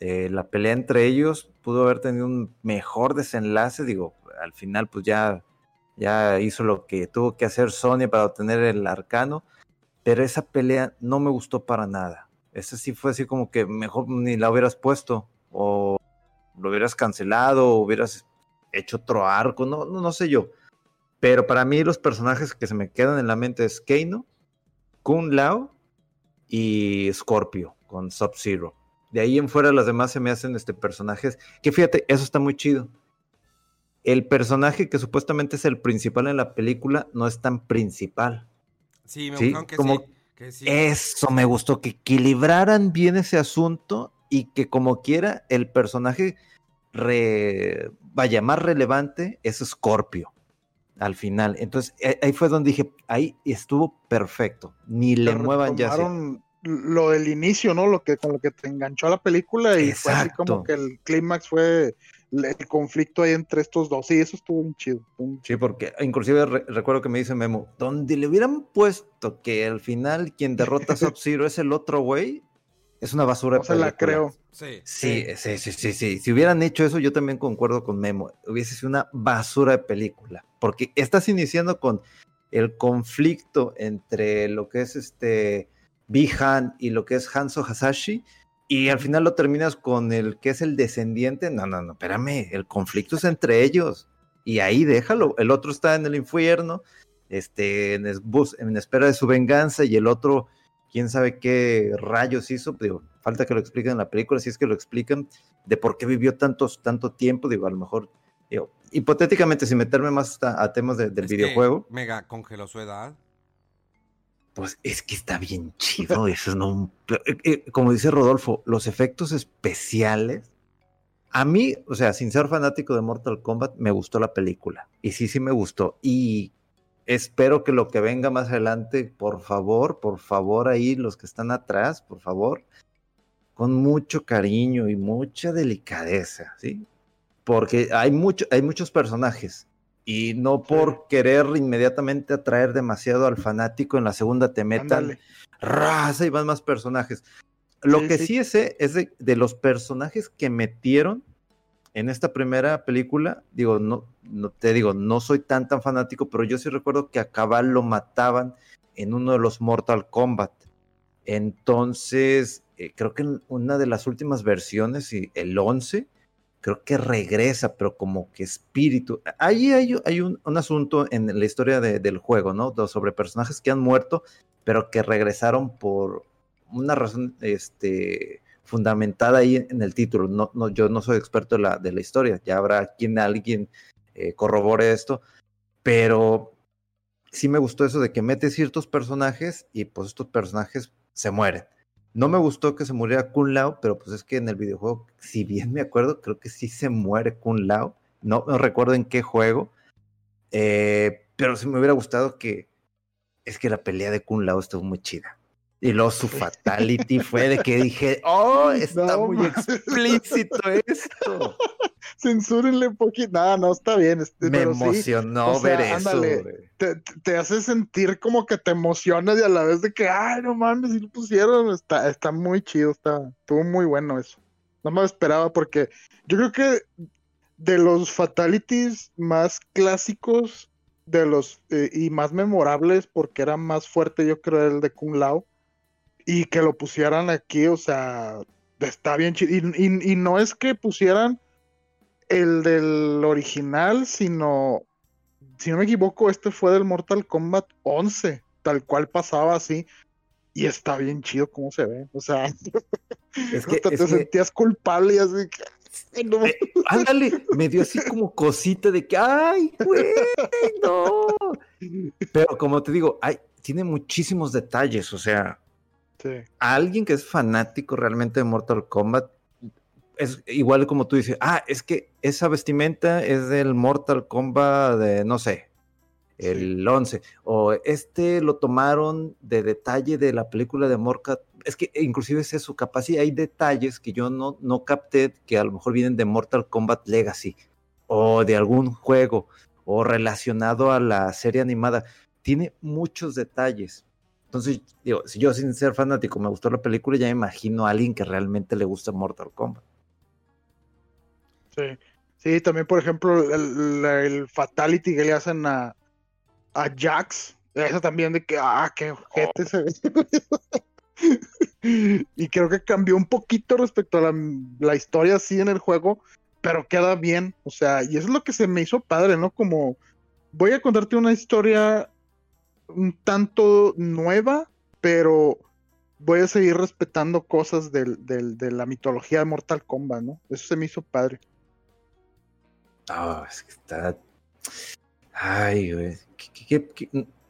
eh, la pelea entre ellos, pudo haber tenido un mejor desenlace, digo, al final pues ya, ya hizo lo que tuvo que hacer Sonia para obtener el arcano, pero esa pelea no me gustó para nada. Esa sí fue así como que mejor ni la hubieras puesto o lo hubieras cancelado o hubieras hecho otro arco, no, no, no sé yo. Pero para mí los personajes que se me quedan en la mente es Keino, Kun Lao y Scorpio con Sub-Zero. De ahí en fuera las demás se me hacen este personajes que fíjate, eso está muy chido. El personaje que supuestamente es el principal en la película no es tan principal. Sí, me Sí, que como- sí. Que sí. Eso me gustó, que equilibraran bien ese asunto y que como quiera el personaje re- vaya más relevante es Scorpio al final. Entonces eh, ahí fue donde dije, ahí estuvo perfecto, ni le muevan ya. Lo del inicio, ¿no? Lo que con lo que te enganchó a la película y fue así como Exacto. que el clímax fue el conflicto ahí entre estos dos. Sí, eso estuvo bien chido. Sí, porque inclusive re- recuerdo que me dice Memo, donde le hubieran puesto que al final quien derrota a (laughs) Sub-Zero es el otro güey, es una basura. No de se la película. creo. Sí. Sí, sí, sí, sí, sí. Si hubieran hecho eso, yo también concuerdo con Memo. Hubiese sido una basura de película. Porque estás iniciando con el conflicto entre lo que es este Bihan y lo que es Hanzo Hasashi. Y al final lo terminas con el que es el descendiente. No, no, no, espérame. El conflicto es entre ellos. Y ahí déjalo. El otro está en el infierno, este, en, es- bus- en espera de su venganza. Y el otro quién sabe qué rayos hizo, digo, falta que lo expliquen en la película, si es que lo explican, de por qué vivió tantos, tanto tiempo, digo, a lo mejor, digo, hipotéticamente, sin meterme más a, a temas de- del Es que videojuego, Mega congeló su edad. pues es que está bien chido, (laughs) eso no, eh, eh, como dice Rodolfo, los efectos especiales, a mí, o sea, sin ser fanático de Mortal Kombat, me gustó la película, y sí, sí me gustó, y espero que lo que venga más adelante, por favor, por favor, ahí los que están atrás, por favor, con mucho cariño y mucha delicadeza, ¿sí? Porque hay, mucho, hay muchos personajes y no por querer inmediatamente atraer demasiado al fanático en la segunda te metan raza y van más personajes. Lo Sí, que sí. sí, es de, de los personajes que metieron en esta primera película, digo, no, te digo, no soy tan tan fanático, pero yo sí recuerdo que a Cabal lo mataban en uno de los Mortal Kombat. Entonces, eh, creo que en una de las últimas versiones, y el 11, creo que regresa, pero como que espíritu. Ahí hay, un, un asunto en la historia de- del juego, ¿no? Sobre personajes que han muerto, pero que regresaron por una razón este, fundamentada ahí en el título. No, no, yo no soy experto de la, de la historia, ya habrá quien alguien eh, corrobore esto, pero sí me gustó eso de que mete ciertos personajes y pues estos personajes se mueren. No me gustó que se muriera Kun Lao, pero pues es que en el videojuego, si bien me acuerdo, creo que sí se muere Kun Lao. No, no recuerdo en qué juego, eh, pero sí me hubiera gustado que es que la pelea de Kun Lao estuvo muy chida. Y luego su (laughs) fatality fue de que dije, oh, está No, muy man. explícito esto. (laughs) Censúrenle un poquito. Nada, no está bien. este, Me sí, emocionó o sea, ver eso. ándale. te, te hace sentir como que te emocionas y a la vez de que, ay, no mames, si lo pusieron. Está, está muy chido, está, estuvo muy bueno eso. No me lo esperaba porque yo creo que de los fatalities más clásicos de los eh, y más memorables porque era más fuerte yo creo el de Kung Lao y que lo pusieran aquí o sea está bien chido y, y- y no es que pusieran el del original sino si no me equivoco este fue del Mortal Kombat 11 tal cual pasaba así y está bien chido como se ve o sea (laughs) Es (laughs) que, es te que- sentías culpable y así que no, Eh, (laughs) ándale, me dio así como cosita de que, ay, güey, no. Pero como te digo, hay, tiene muchísimos detalles, o sea, sí. a alguien que es fanático realmente de Mortal Kombat, es igual como tú dices, ah, es que esa vestimenta es del Mortal Kombat de, no sé, el 11. O este lo tomaron de detalle de la película de Mortal. Es que inclusive es eso, capaz si hay detalles que yo no, no capté que a lo mejor vienen de Mortal Kombat Legacy o de algún juego o relacionado a la serie animada. Tiene muchos detalles. Entonces, digo, si yo sin ser fanático me gustó la película, ya me imagino a alguien que realmente le gusta Mortal Kombat. Sí. Sí, también, por ejemplo, el, Fatality que le hacen a, a Jax. Eso también de que, ah, qué ojete se ve. (laughs) y creo que cambió un poquito respecto a la, la, historia así en el juego, pero queda bien. O sea, y eso es lo que se me hizo padre, ¿no? Como voy a contarte una historia un tanto nueva, pero voy a seguir respetando cosas del, del, de la mitología de Mortal Kombat, ¿no? Eso se me hizo padre. Ah, es que está. Ay, güey.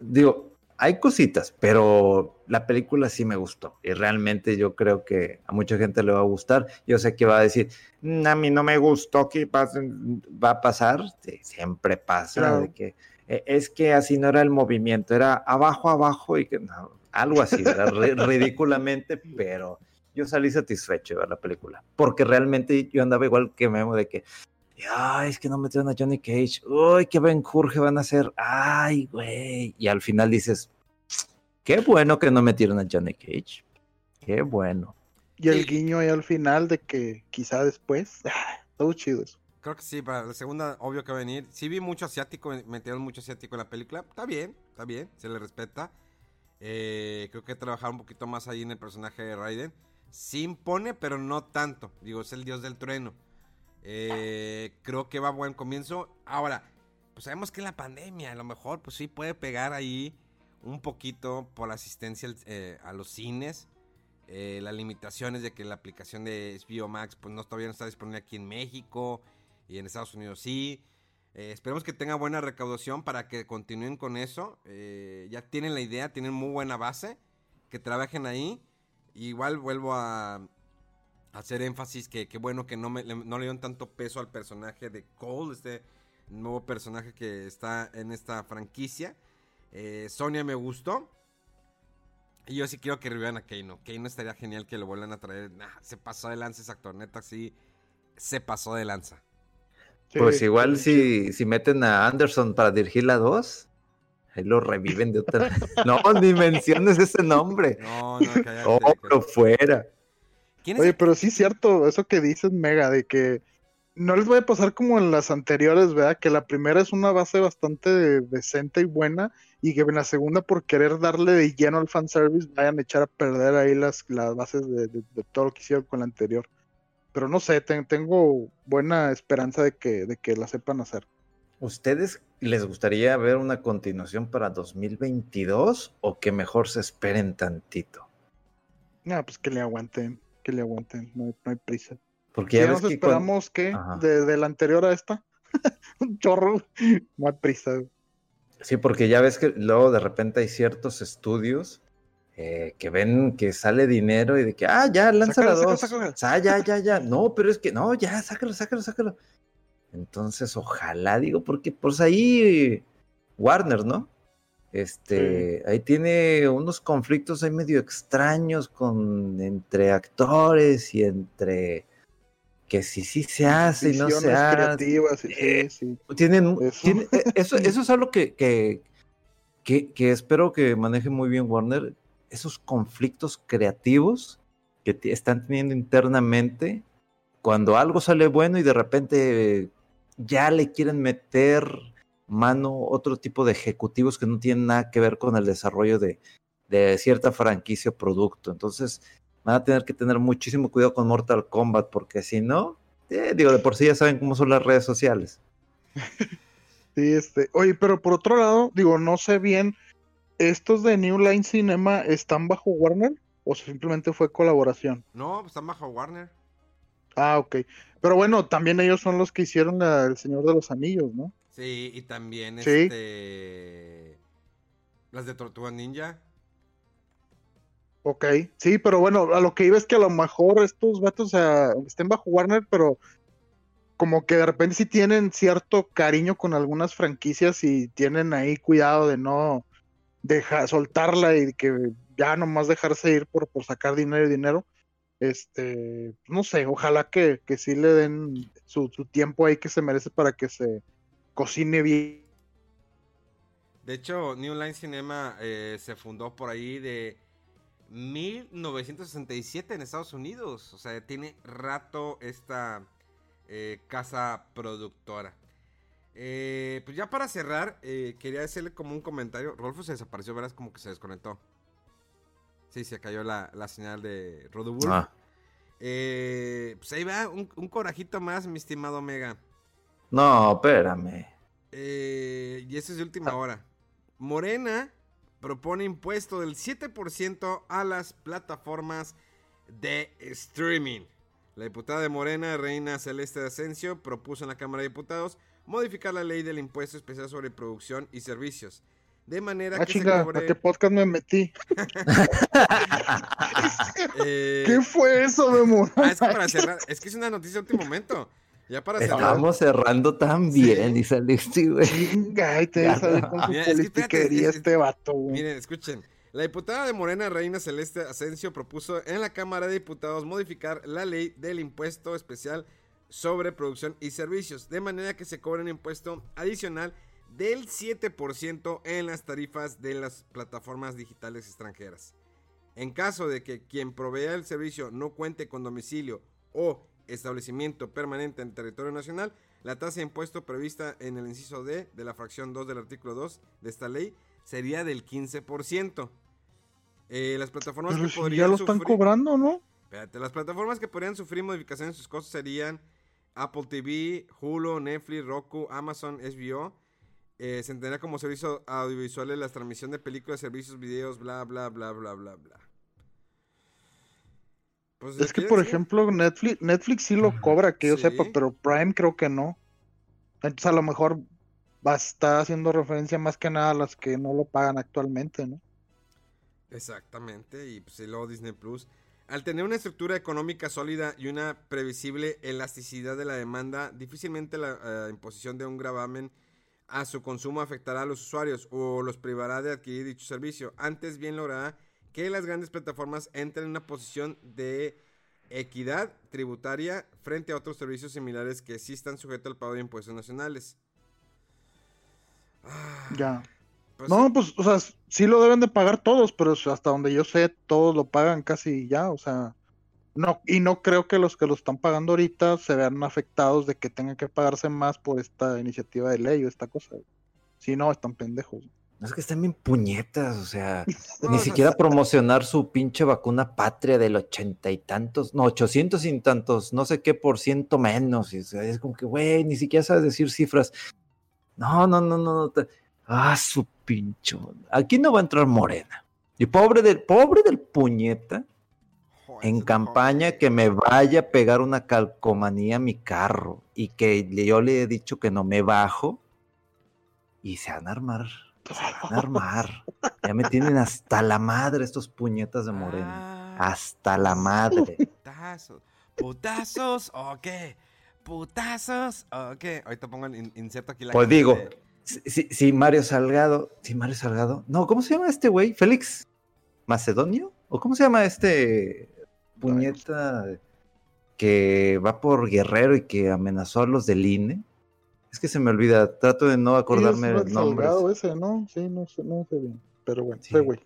Digo, hay cositas, pero la película sí me gustó. Y realmente yo creo que a mucha gente le va a gustar. Yo sé que va a decir, mm, a mí no me gustó, ¿qué va a pasar? Sí, siempre pasa. Claro. De que, e, es que así no era el movimiento, era abajo, abajo y que no, algo así, (laughs) ridículamente, pero yo salí satisfecho de ver la película. Porque realmente yo andaba igual que Memo de que ay, es que no metieron a Johnny Cage, uy, qué Ben Jorge van a hacer, ay, güey. Y al final dices, qué bueno que no metieron a Johnny Cage, qué bueno. Y el guiño ahí al final de que quizá después, todo chido eso. Creo que sí, para la segunda, obvio que va a venir. Sí vi mucho asiático, metieron mucho asiático en la película. Está bien, está bien, se le respeta. Eh, creo que trabajar un poquito más ahí en el personaje de Raiden. Sí impone, pero no tanto. Digo, es el dios del trueno. Eh, creo que va a buen comienzo. Ahora, pues sabemos que la pandemia a lo mejor pues sí puede pegar ahí un poquito por la asistencia eh, a los cines. Eh, las limitaciones de que la aplicación de HBO Max pues no, todavía no está disponible aquí en México y en Estados Unidos sí. Eh, esperemos que tenga buena recaudación para que continúen con eso. Eh, ya tienen la idea, tienen muy buena base. Que trabajen ahí. Igual vuelvo a, hacer énfasis que, que bueno que no, me, no le dieron tanto peso al personaje de Cole, este nuevo personaje que está en esta franquicia. Eh, Sonia me gustó. Y yo sí quiero que revivan a Keino. Keino estaría genial que lo vuelvan a traer. se pasó de lanza ese actor, neta, sí. Se pasó de lanza. Pues igual si, si meten a Anderson para dirigir la 2, ahí lo reviven de otra. (laughs) no, ni menciones ese nombre. No, no, cállate. (laughs) Oh, fuera. Oye, pero sí es cierto, eso que dices, Mega, de que no les voy a pasar como en las anteriores, ¿verdad? Que la primera es una base bastante decente y buena, y que en la segunda, por querer darle de lleno al fanservice, vayan a echar a perder ahí las, las bases de, de, de todo lo que hicieron con la anterior. Pero no sé, ten, tengo buena esperanza de que, de que la sepan hacer. ¿Ustedes les gustaría ver una continuación para 2022 o que mejor se esperen tantito? No, pues que le aguanten que le aguanten, no hay, no hay prisa. Porque ya, ya nos esperamos que, de, de, la anterior a esta, (laughs) un chorro, no hay prisa. Sí, porque ya ves que luego de repente hay ciertos estudios eh, que ven que sale dinero y de que, ah, ya, lanza la dos. Ah, ya, ya, ya. (laughs) No, pero es que, no, ya, sácalo, sácalo, sácalo. Entonces, ojalá, digo, porque pues ahí Warner, ¿no? Este, sí. ahí tiene unos conflictos ahí medio extraños con entre actores y entre que si sí se hace y no se hace. Sí, eh, sí. Tienen, eso. Tiene, eh, eso, (laughs) eso, es algo que, que, que, que, espero que maneje muy bien Warner. Esos conflictos creativos que están teniendo internamente cuando algo sale bueno y de repente ya le quieren meter mano otro tipo de ejecutivos que no tienen nada que ver con el desarrollo de, de cierta franquicia o producto. Entonces van a tener que tener muchísimo cuidado con Mortal Kombat porque si no, eh, digo, de por sí ya saben cómo son las redes sociales. (laughs) Sí, este, oye, pero por otro lado, digo, no sé bien, ¿estos de New Line Cinema están bajo Warner o simplemente fue colaboración? No, están bajo Warner. Ah, ok. Pero bueno, también ellos son los que hicieron la, El Señor de los Anillos, ¿no? Sí, y también ¿Sí? este. Las de Tortuga Ninja. Ok, sí, pero bueno, a lo que iba es que a lo mejor estos vatos o sea, estén bajo Warner, pero como que de repente sí tienen cierto cariño con algunas franquicias y tienen ahí cuidado de no dejar soltarla y que ya nomás dejarse ir por, por sacar dinero y dinero. Este, no sé, ojalá que, que sí le den su, su tiempo ahí que se merece para que se cocine bien. De hecho, New Line Cinema eh, se fundó por ahí de 1967 en Estados Unidos. O sea, tiene rato esta eh, casa productora. Eh, pues ya para cerrar, eh, quería hacerle como un comentario. Rolfo se desapareció, verás como que se desconectó. Sí, se cayó la, la señal de Rodobur. Ah, Eh, pues ahí va, un, un corajito más, mi estimado Omega. no, espérame. Eh, y eso es de última hora. Morena propone impuesto del 7% a las plataformas de streaming. La diputada de Morena, Reina Celeste de Asensio, propuso en la Cámara de Diputados modificar la ley del impuesto especial sobre producción y servicios. De manera Ah, que se chinga, ¿a cobre... qué podcast me metí? (laughs) eh, ¿Qué fue eso, Memo? ah, es que para cerrar, es que es una noticia de último momento. Ya para cerrar. Estamos cerrando tan bien y saliste, güey. Chinga, y te Ya. sale con su Mira, es que espérate, politiquería es- este vato, güey. Miren, escuchen. La diputada de Morena, Reina Celeste Asensio, propuso en la Cámara de Diputados modificar la ley del impuesto especial sobre producción y servicios, de manera que se cobre un impuesto adicional del 7% en las tarifas de las plataformas digitales extranjeras. En caso de que quien provea el servicio no cuente con domicilio o establecimiento permanente en territorio nacional, la tasa de impuesto prevista en el inciso D de la fracción 2 del artículo 2 de esta ley sería del 15%. Eh, las plataformas Pero que si podrían ya lo están sufrir- cobrando, ¿no? Espérate, las plataformas que podrían sufrir modificaciones en sus costos serían Apple TV, Hulu, Netflix, Roku, Amazon, HBO. Eh, se entenderá como servicios audiovisuales la transmisión de películas, servicios, videos, bla, bla, bla, bla, bla, bla. Pues, Es que, ¿quieres por decir? ejemplo, Netflix, Netflix sí lo cobra, que yo Sí. sepa, pero Prime creo que no. Entonces a lo mejor va a estar haciendo referencia más que nada a las que no lo pagan actualmente, ¿no? Exactamente, y pues y luego Disney Plus. Al tener una estructura económica sólida y una previsible elasticidad de la demanda, difícilmente la eh, imposición de un gravamen a su consumo afectará a los usuarios o los privará de adquirir dicho servicio. Antes bien logrará que las grandes plataformas entren en una posición de equidad tributaria frente a otros servicios similares que sí están sujetos al pago de impuestos nacionales. Ah, Ya. Pues, No, pues, o sea, sí lo deben de pagar todos, pero hasta donde yo sé, todos lo pagan casi ya, o sea, no, y no creo que los que lo están pagando ahorita se vean afectados de que tengan que pagarse más por esta iniciativa de ley o esta cosa. Si no, están pendejos. No es que están bien puñetas, o sea, (laughs) no, ni siquiera promocionar su pinche vacuna patria del ochenta y tantos, no, ochocientos y tantos, no sé qué por ciento menos. Y, o sea, es como que, güey, ni siquiera sabes decir cifras. No, no, no, no, no. te- Ah, su pincho. Aquí no va a entrar Morena. Y pobre del, pobre del puñeta, joder, en campaña que me vaya a pegar una calcomanía a mi carro y que yo le he dicho que no me bajo y se van a armar, se van a armar. Ya me tienen hasta la madre estos puñetas de Morena. Ah, Hasta la madre. Putazos. ¿Putazos o qué? ¿Putazos o qué? Ahorita pongo el in- inserto aquí la Pues digo, de- Sí, sí, sí, Mario Salgado, sí, Mario Salgado. No, ¿cómo se llama este güey? ¿Félix Macedonio? ¿O cómo se llama este puñeta que va por Guerrero y que amenazó a los del INE? Es que se me olvida, trato de no acordarme Sí, es el Red nombre. Salgado ese, ¿no? Sí, no sé, no sé bien. Pero bueno, Sí. ese güey.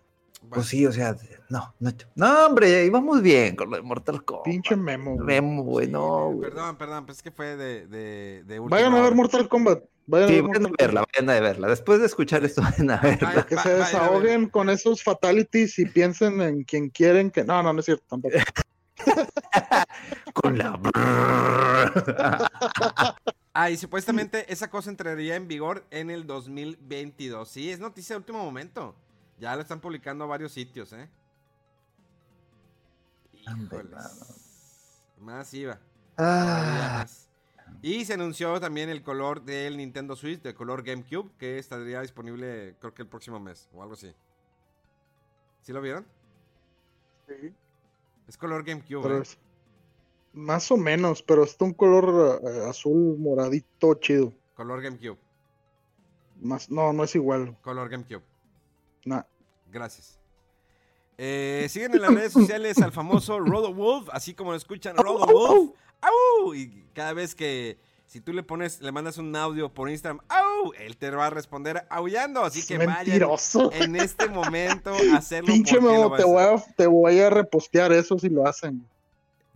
Pues sí, o sea, no, no, no, hombre, íbamos bien con lo de Mortal Kombat. Pinche memo. güey. Memo, güey, no, güey. Perdón, perdón, pues es que fue de, de, de última Vayan a ver hora. Mortal Kombat. Vayan Sí, a vayan a verla, vayan a verla. Después de escuchar esto, (laughs) vayan a verla. Que se desahoguen con esos fatalities y piensen en quien quieren que. No, no, no es cierto tampoco. (laughs) Con la... (laughs) Ah, y supuestamente esa cosa entraría en vigor en el 2022. Sí, es noticia de último momento. Ya lo están publicando a varios sitios, ¿eh? Híjoles. Más iba. Todavía Ah, más. Y se anunció también el color del Nintendo Switch, de color GameCube, que estaría disponible creo que el próximo mes o algo así. ¿Sí lo vieron? Sí, Es color GameCube. ¿eh? Más o menos, pero está un color eh, azul moradito chido. Color GameCube. Más, no, no es igual. Color GameCube. Nah. Gracias. Eh, siguen en las redes sociales al famoso Rodo Wolf, así como lo escuchan Rodo Wolf. ¡Au! Y cada vez que si tú le pones, le mandas un audio por Instagram, ¡au! Él te va a responder aullando. Así que vayan Mentiroso. en este momento a hacerlo. Pinche Memo, te voy, a, te voy a repostear eso si lo hacen.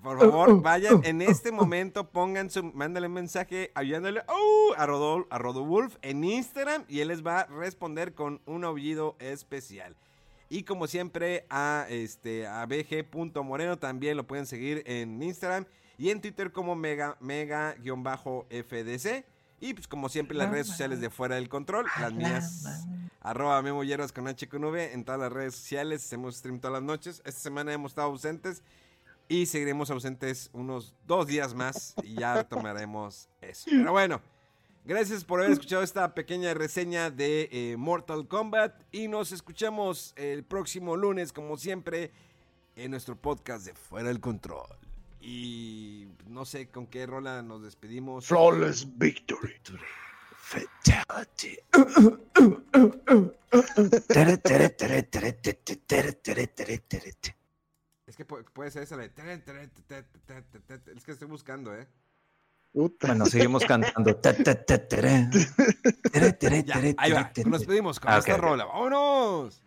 Por favor, vayan en este momento, pongan su, mándale un mensaje ayudándole ¡au! a Rodol, a Rodowulf en Instagram y él les va a responder con un aullido especial. Y como siempre, a este a bg.moreno también lo pueden seguir en Instagram y en Twitter como mega mega-fdc. Y pues como siempre las redes sociales de Fuera del Control, las mías, arroba Memo Hierbas con H con V en todas las redes sociales, hacemos stream todas las noches. Esta semana hemos estado ausentes y seguiremos ausentes unos dos días más y ya retomaremos eso. Pero bueno, Gracias por haber escuchado esta pequeña reseña de Mortal Kombat y nos escuchamos el próximo lunes, como siempre, en nuestro podcast de Fuera del Control. Y no sé con qué rola nos despedimos. Flawless Victory. victory. Fatality. es que puede ser esa de... Es que estoy buscando, ¿eh? Uta. Bueno, seguimos cantando. Nos pedimos con esta rola. ¡Vámonos!